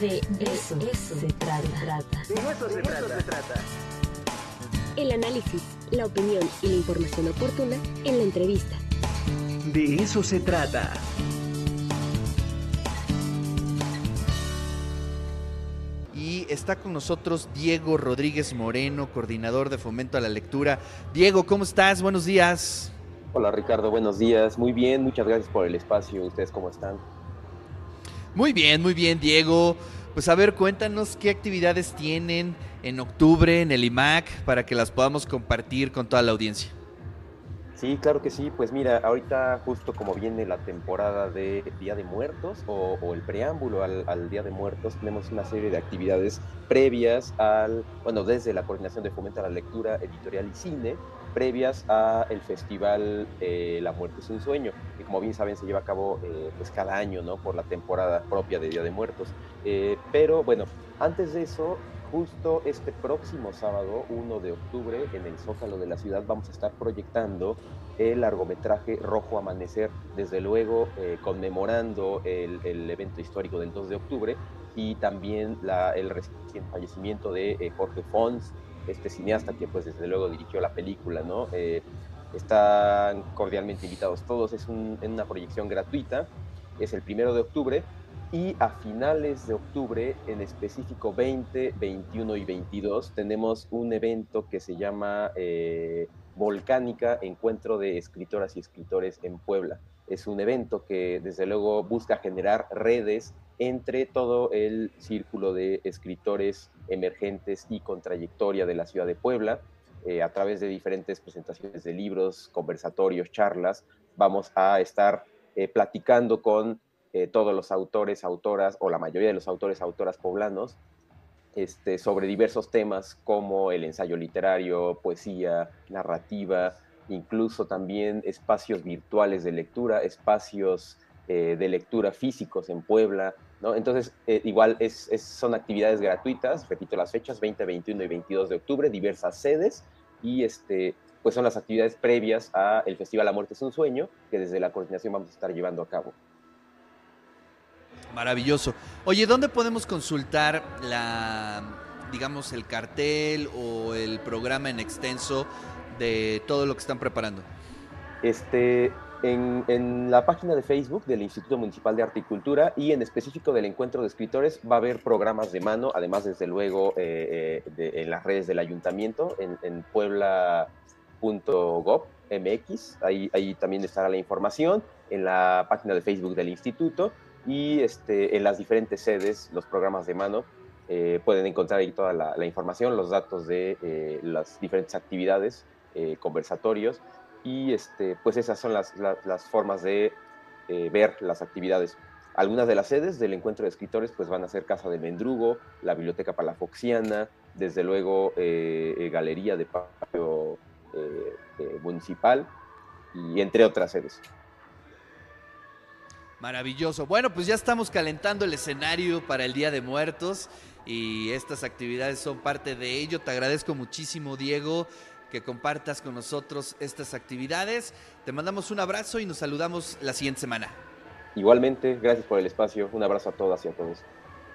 De eso, se trata. De eso se trata. El análisis, la opinión y la información oportuna en la entrevista. De eso se trata. Y está con nosotros Diego Rodríguez Moreno, coordinador de Fomento a la Lectura. Diego, ¿cómo estás? Buenos días. Hola Ricardo, buenos días. Muy bien, muchas gracias por el espacio. ¿Ustedes cómo están? Muy bien, muy bien, Diego. Pues a ver, cuéntanos qué actividades tienen en octubre en el IMAC para que las podamos compartir con toda la audiencia. Sí, claro que sí. Pues mira, ahorita justo como viene la temporada de Día de Muertos o, el preámbulo al, al, Día de Muertos, tenemos una serie de actividades previas al, bueno, desde la Coordinación de Fomento a la Lectura Editorial y Cine, previas a el festival eh, La Muerte es un Sueño, que como bien saben se lleva a cabo eh, pues cada año, ¿no? Por la temporada propia de Día de Muertos. Eh, pero bueno, antes de eso, justo este próximo sábado, 1 de octubre, en el Zócalo de la ciudad, vamos a estar proyectando el largometraje Rojo Amanecer, desde luego eh, conmemorando el, el, evento histórico del 2 de octubre y también la, el reciente fallecimiento de eh, Jorge Fons, este cineasta que pues desde luego dirigió la película, ¿no? Eh, están cordialmente invitados todos, es en una proyección gratuita, es el primero de octubre y a finales de octubre, en específico 20, 21 y 22, tenemos un evento que se llama eh, Volcánica, Encuentro de Escritoras y Escritores en Puebla. Es un evento que desde luego busca generar redes entre todo el círculo de escritores emergentes y con trayectoria de la ciudad de Puebla. Eh, a través de diferentes presentaciones de libros, conversatorios, charlas, vamos a estar eh, platicando con eh, todos los autores, autoras, o la mayoría de los autores, autoras poblanos, este, sobre diversos temas como el ensayo literario, poesía, narrativa, incluso también espacios virtuales de lectura, espacios eh, de lectura físicos en Puebla, ¿no? Entonces, eh, igual es, son actividades gratuitas, repito las fechas, 20, 21 y 22 de octubre, diversas sedes, y este, pues son las actividades previas al Festival La Muerte es un Sueño, que desde la coordinación vamos a estar llevando a cabo. Maravilloso. Oye, ¿dónde podemos consultar la, digamos, el cartel o el programa en extenso de todo lo que están preparando? Este, en, la página de Facebook del Instituto Municipal de Arte y Cultura y en específico del Encuentro de Escritores va a haber programas de mano, además desde luego eh, eh, en las redes del ayuntamiento, en, en puebla.gov.mx, ahí, ahí también estará la información, en la página de Facebook del instituto y este, en las diferentes sedes, los programas de mano, eh, pueden encontrar ahí toda la, información, los datos de eh, las diferentes actividades, eh, conversatorios, y este, pues esas son las, las, formas de ver las actividades. Algunas de las sedes del encuentro de escritores pues van a ser Casa del Mendrugo, la Biblioteca Palafoxiana, desde luego Galería de Patio Municipal, y entre otras sedes. Maravilloso. Bueno, pues ya estamos calentando el escenario para el Día de Muertos y estas actividades son parte de ello. Te agradezco muchísimo, Diego, que compartas con nosotros estas actividades. Te mandamos un abrazo y nos saludamos la siguiente semana. Igualmente, gracias por el espacio. Un abrazo a todas y a todos.